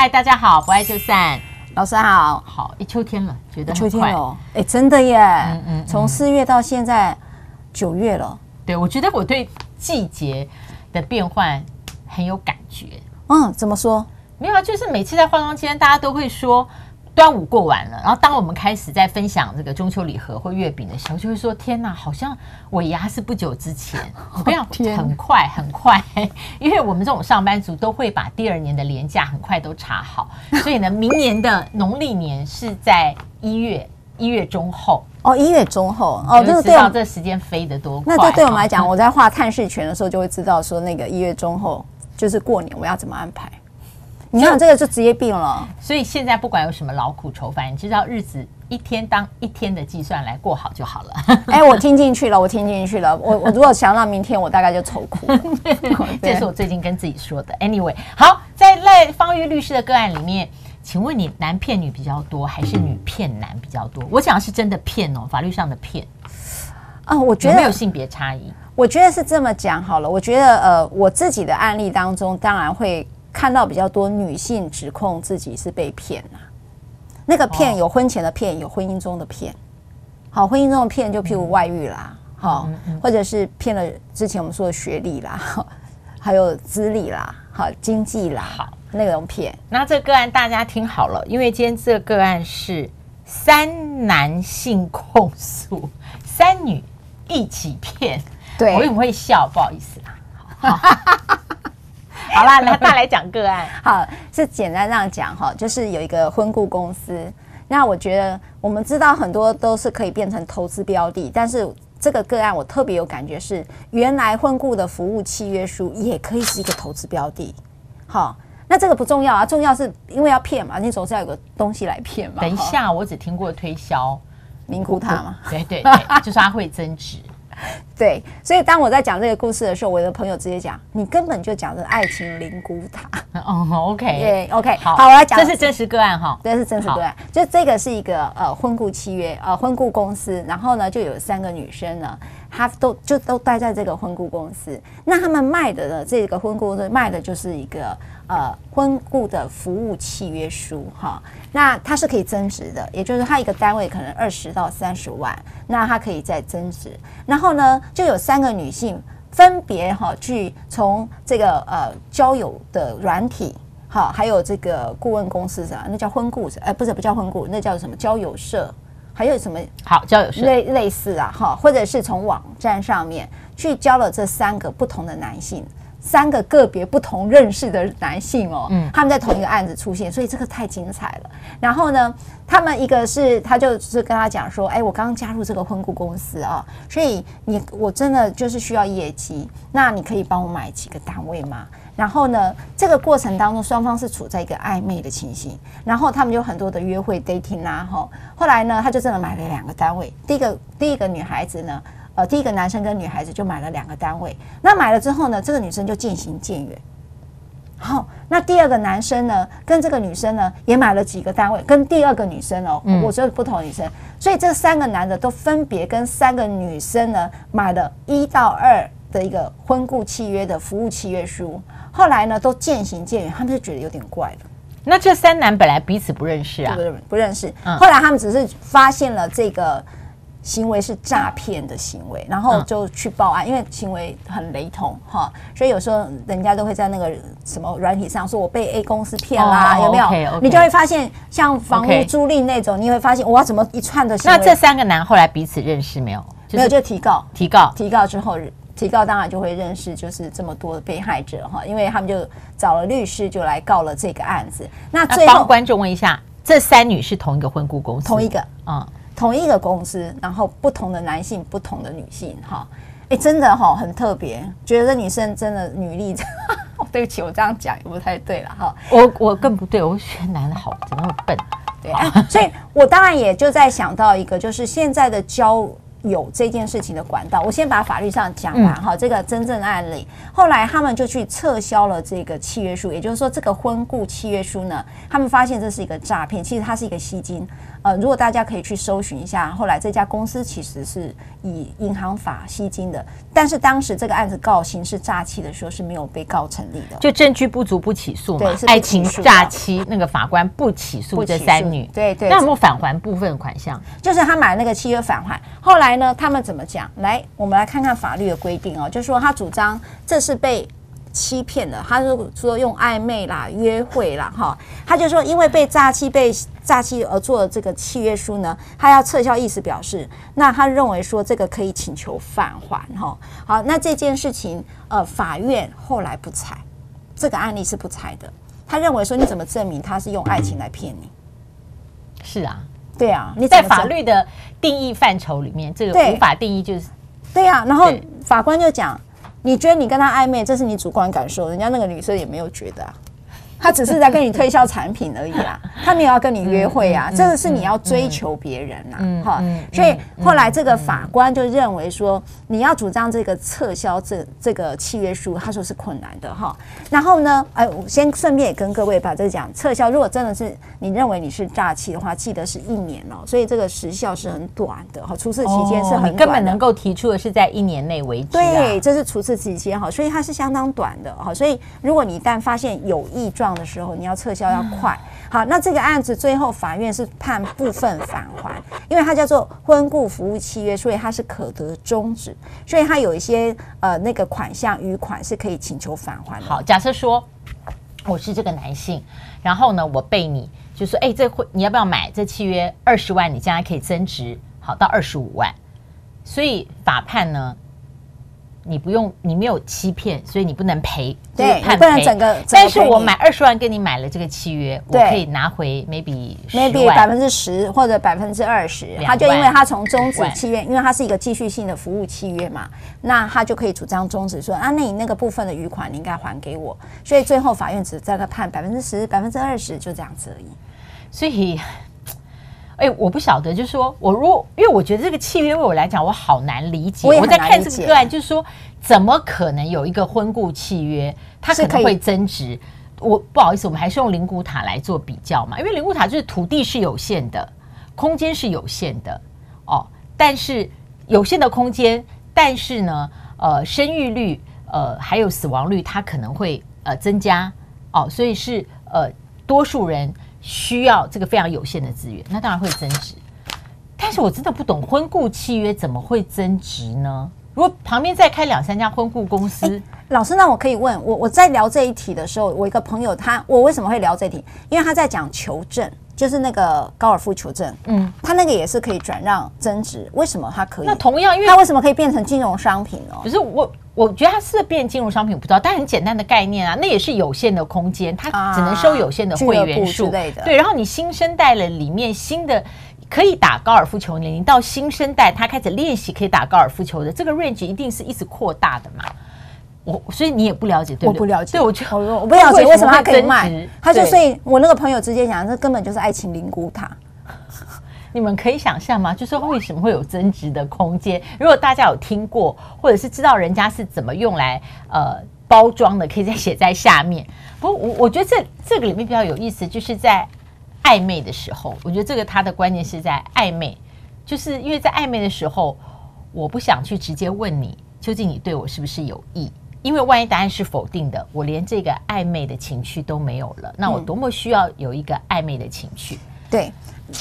嗨，大家好，不爱就散。老师好，好，一秋天了，觉得秋天了，哎，真的耶，嗯嗯，从四月到现在九月了。对，我觉得我对季节的变换很有感觉。嗯，怎么说？没有啊，就是每次在化妆间，大家都会说。端午过完了，然后当我们开始在分享这个中秋礼盒或月饼的时候，就会说：“天哪，好像尾牙是不久之前，不要 很快很快，因为我们这种上班族都会把第二年的年假很快都查好，所以呢，明年的农历年是在一月一月中后哦，一月中后哦，就知道这时间飞得多快。那这对我们来讲，我在画探视权的时候就会知道说，那个一月中后就是过年，我要怎么安排。”你看这个是职业病了，所以现在不管有什么劳苦愁烦，你知道日子一天当一天的计算来过好就好了。哎，我听进去了，我听进去了。我我如果想到明天，我大概就愁苦了。这是我最近跟自己说的。Anyway，好，在赖方玉律师的个案里面，请问你男骗女比较多，还是女骗男比较多？我讲的是真的骗哦，法律上的骗啊。我觉得有没有性别差异？我觉得是这么讲好了。我觉得呃，我自己的案例当中，当然会。看到比较多女性指控自己是被骗啊，那个骗有婚前的骗，有婚姻中的骗。好，婚姻中的骗就譬如外遇啦，好，或者是骗了之前我们说的学历啦，还有资历啦，好，经济啦，好，那种骗。那这个个案大家听好了，因为今天这个个案是三男性控诉，三女一起骗。对，我为什么会笑？不好意思啦。好好啦，那大来讲个案。好，是简单这样讲哈，就是有一个婚顾公司。那我觉得我们知道很多都是可以变成投资标的，但是这个个案我特别有感觉是，原来婚顾的服务契约书也可以是一个投资标的。好，那这个不重要啊，重要是因为要骗嘛，你总是要有个东西来骗嘛。等一下，我只听过推销，名顾他嘛。对对对，就是他会增值。对，所以当我在讲这个故事的时候，我的朋友直接讲：“你根本就讲的爱情灵骨塔。”哦，OK，对，OK，好，好，我来讲，这是真实个案哈，这是真实个案，就这个是一个呃婚顾契约，呃婚顾公司，然后呢就有三个女生呢，他都就都待在这个婚顾公司，那他们卖的呢这个婚顾公司卖的就是一个。呃，婚顾的服务契约书哈，那它是可以增值的，也就是它一个单位可能二十到三十万，那它可以再增值。然后呢，就有三个女性分别哈去从这个呃交友的软体哈，还有这个顾问公司啥，那叫婚顾，哎，不是不叫婚顾，那叫什么交友社，还有什么好交友社类类似啊哈，或者是从网站上面去交了这三个不同的男性。三个个别不同认识的男性哦，嗯，他们在同一个案子出现，所以这个太精彩了。然后呢，他们一个是他就是跟他讲说，哎，我刚刚加入这个婚顾公司啊，所以你我真的就是需要业绩，那你可以帮我买几个单位吗？然后呢，这个过程当中双方是处在一个暧昧的情形，然后他们有很多的约会 dating 啊，哈，后来呢，他就真的买了两个单位，第一个第一个女孩子呢。呃，第一个男生跟女孩子就买了两个单位，那买了之后呢，这个女生就渐行渐远。好，那第二个男生呢，跟这个女生呢也买了几个单位，跟第二个女生哦，嗯、我说的不同女生，所以这三个男的都分别跟三个女生呢买了一到二的一个婚顾契约的服务契约书，后来呢都渐行渐远，他们就觉得有点怪了。那这三男本来彼此不认识啊？不不认识，后来他们只是发现了这个。行为是诈骗的行为，然后就去报案，因为行为很雷同哈，所以有时候人家都会在那个什么软体上说，我被 A 公司骗啦，有没有？你就会发现，像房屋租赁那种，你会发现哇，怎么一串的行为？那这三个男后来彼此认识没有？没有，就提告，提告，提告之后，提告当然就会认识，就是这么多的被害者哈，因为他们就找了律师，就来告了这个案子。那最后，帮观众问一下，这三女是同一个婚顾公司？同一个，嗯。同一个公司，然后不同的男性，不同的女性，哈，哎，真的哈，很特别，觉得女生真的女力，对不起，我这样讲也不太对了，哈，我我更不对，我觉得男的好，怎么那么笨？对啊，所以我当然也就在想到一个，就是现在的交有这件事情的管道。我先把法律上讲完哈，嗯、这个真正案例。后来他们就去撤销了这个契约书，也就是说，这个婚故契约书呢，他们发现这是一个诈骗，其实它是一个吸金。呃，如果大家可以去搜寻一下，后来这家公司其实是以银行法吸金的，但是当时这个案子告刑事诈欺的时候是没有被告成立的，就证据不足不起诉嘛。对，爱情诈欺那个法官不起诉这三女，对对。那有没有返还部分款项？就是他买那个契约返还。后来呢，他们怎么讲？来，我们来看看法律的规定哦，就是说他主张这是被。欺骗的，他就说用暧昧啦、约会啦，哈，他就说因为被诈欺、被诈欺而做的这个契约书呢，他要撤销，意思表示，那他认为说这个可以请求返还，哈，好，那这件事情，呃，法院后来不采，这个案例是不采的，他认为说你怎么证明他是用爱情来骗你？是啊，对啊，你在法律的定义范畴里面，这个无法定义就是，对呀、啊，然后法官就讲。你觉得你跟他暧昧，这是你主观感受，人家那个女生也没有觉得啊。他只是在跟你推销产品而已啊，他没有要跟你约会啊，这个是你要追求别人呐，哈，所以后来这个法官就认为说，你要主张这个撤销这这个契约书，他说是困难的哈。然后呢，哎，我先顺便也跟各位把这个讲撤销，如果真的是你认为你是诈欺的话，记得是一年哦，所以这个时效是很短的哈，除斥期间是很短的，根本能够提出的是在一年内为止，对，这是除斥期间哈，所以它是相当短的哈，所以如果你一旦发现有异状，的时候，你要撤销要快。好，那这个案子最后法院是判部分返还，因为它叫做婚故服务契约，所以它是可得终止，所以它有一些呃那个款项余款是可以请求返还的。好，假设说我是这个男性，然后呢，我被你就说，哎，这会你要不要买这契约二十万，你将来可以增值好到二十五万，所以法判呢？你不用，你没有欺骗，所以你不能赔。对，不能整个。但是我买二十万跟你买了这个契约，我可以拿回 maybe maybe 百分之十或者百分之二十。他就因为他从终止契约，因为它是一个继续性的服务契约嘛，那他就可以主张终止，说啊，那你那个部分的余款你应该还给我。所以最后法院只在那判百分之十、百分之二十，就这样子而已。所以。哎、欸，我不晓得，就是说我如果，因为我觉得这个契约对我来讲，我好难理解。我，我在看这个个案，就是说，怎么可能有一个婚故契约，它可能会增值？我不好意思，我们还是用灵骨塔来做比较嘛，因为灵骨塔就是土地是有限的，空间是有限的哦，但是有限的空间，但是呢，呃，生育率呃还有死亡率，它可能会呃增加哦，所以是呃多数人。需要这个非常有限的资源，那当然会增值。但是我真的不懂婚故契约怎么会增值呢？如果旁边再开两三家婚故公司，欸，老师，那我可以问我，我在聊这一题的时候，我一个朋友他，我为什么会聊这一题？因为他在讲求证，就是那个高尔夫求证，嗯，他那个也是可以转让增值，为什么他可以？那同样，因为他为什么可以变成金融商品呢？可是我。我觉得它是变金融商品，不知道，但很简单的概念啊，那也是有限的空间，它只能收有限的会员数之类的。对，然后你新生代了里面新的可以打高尔夫球年龄到新生代，他开始练习可以打高尔夫球的这个 range 一定是一直扩大的嘛。我所以你也不了解，对不对？我不了解，对我就我不了解为什么他可以卖，他就所以我那个朋友直接讲，这根本就是爱情灵骨塔。你们可以想象吗？就是为什么会有增值的空间？如果大家有听过，或者是知道人家是怎么用来呃包装的，可以再写在下面。不过我我觉得这这个里面比较有意思，就是在暧昧的时候，我觉得这个它的关键是在暧昧，就是因为在暧昧的时候，我不想去直接问你究竟你对我是不是有意，因为万一答案是否定的，我连这个暧昧的情绪都没有了，那我多么需要有一个暧昧的情绪？对。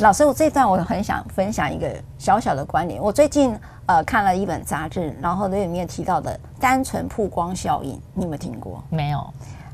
老师，我这段我很想分享一个小小的观点。我最近呃看了一本杂志，然后那里面提到的单纯曝光效应，你有没有听过？没有。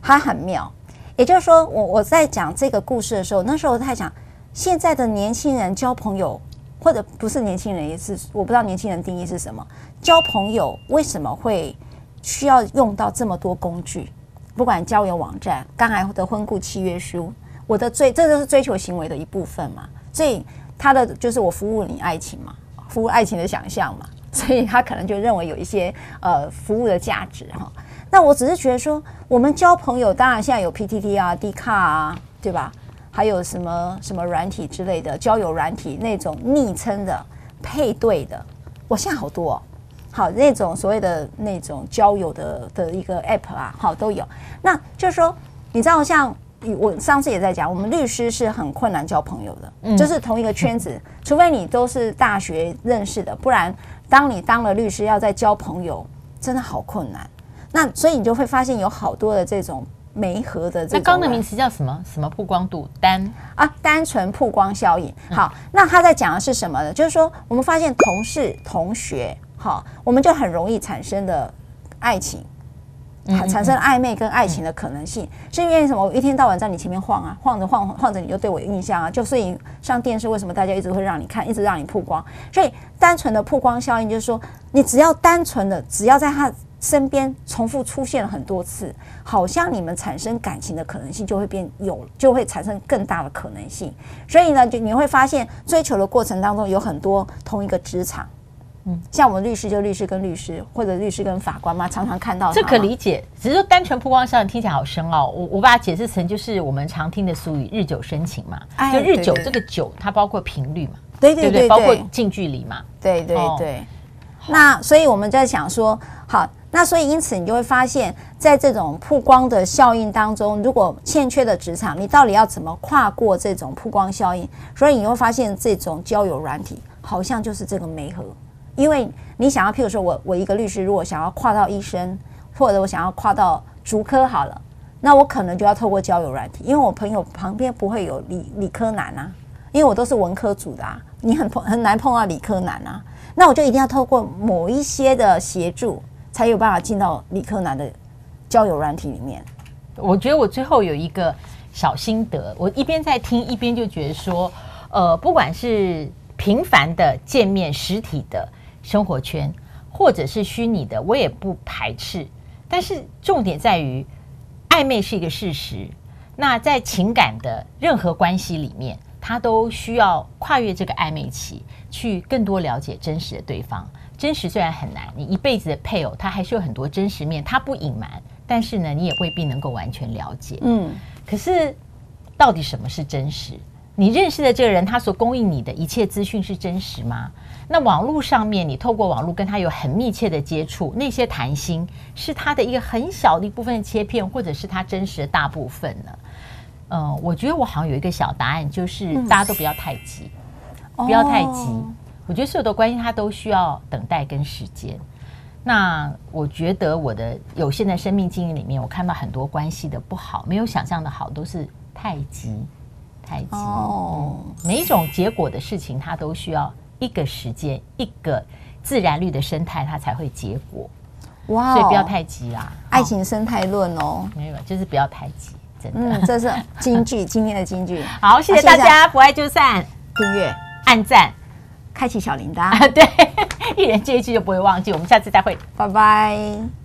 它很妙，也就是说，我我在讲这个故事的时候，那时候我在想，现在的年轻人交朋友，或者不是年轻人，也是我不知道年轻人定义是什么，交朋友为什么会需要用到这么多工具？不管交友网站，刚才的婚故契约书，我的追，这就是追求行为的一部分嘛。所以他的就是我服务你爱情嘛，服务爱情的想象嘛，所以他可能就认为有一些呃服务的价值哈。那我只是觉得说，我们交朋友，当然现在有 PTT 啊、D 卡啊，对吧？还有什么什么软体之类的交友软体那种昵称的配对的，我现在好多、好那种所谓的那种交友的的一个 app 啊，好都有。那就是说，你知道像我上次也在讲，我们律师是很困难交朋友的，嗯、就是同一个圈子，除非你都是大学认识的，不然当你当了律师，要再交朋友，真的好困难。那所以你就会发现有好多的这种。媒合的这，那刚的名词叫什么？什么曝光度单啊？单纯曝光效应。好，嗯、那他在讲的是什么呢？就是说，我们发现同事、同学，好，我们就很容易产生的爱情，产生暧昧跟爱情的可能性，是因为什么？我一天到晚在你前面晃啊，晃着晃晃着，你就对我有印象啊。就所以上电视，为什么大家一直会让你看，一直让你曝光？所以单纯的曝光效应就是说，你只要单纯的，只要在他。身边重复出现了很多次，好像你们产生感情的可能性就会变有，就会产生更大的可能性。所以呢，就你会发现追求的过程当中有很多同一个职场，嗯，像我们律师就律师跟律师，或者律师跟法官嘛，常常看到。这可理解，只是说单纯曝光效应听起来好深奥。我我把它解释成就是我们常听的俗语“日久生情”嘛，就日久这个久它包括频率嘛，对对对，包括近距离嘛，对对对。那所以我们在想说，好。那所以，因此你就会发现，在这种曝光的效应当中，如果欠缺的职场，你到底要怎么跨过这种曝光效应？所以你会发现，这种交友软体好像就是这个媒合，因为你想要，譬如说我我一个律师，如果想要跨到医生，或者我想要跨到足科好了，那我可能就要透过交友软体，因为我朋友旁边不会有理理科男啊，因为我都是文科组的啊，你很碰很难碰到理科男啊，那我就一定要透过某一些的协助。才有办法进到理科男的交友软体里面。我觉得我最后有一个小心得，我一边在听，一边就觉得说，呃，不管是频繁的见面、实体的生活圈，或者是虚拟的，我也不排斥。但是重点在于，暧昧是一个事实。那在情感的任何关系里面，他都需要跨越这个暧昧期，去更多了解真实的对方。真实虽然很难，你一辈子的配偶他还是有很多真实面，他不隐瞒，但是呢，你也未必能够完全了解。嗯，可是到底什么是真实？你认识的这个人，他所供应你的一切资讯是真实吗？那网络上面，你透过网络跟他有很密切的接触，那些谈心是他的一个很小的一部分的切片，或者是他真实的大部分呢？嗯、呃，我觉得我好像有一个小答案，就是大家都不要太急，嗯、不要太急。哦我觉得所有的关系，它都需要等待跟时间。那我觉得我的有限的生命经验里面，我看到很多关系的不好，没有想象的好，都是太急，太急。哦、嗯，每一种结果的事情，它都需要一个时间，一个自然律的生态，它才会结果。哇、哦，所以不要太急啊！爱情生态论哦，没有，就是不要太急，真的。嗯，这是金句，今天的金句。好，谢谢大家，不爱就散，订阅、按赞。开启小铃铛，对，一人接一句就不会忘记。我们下次再会，拜拜。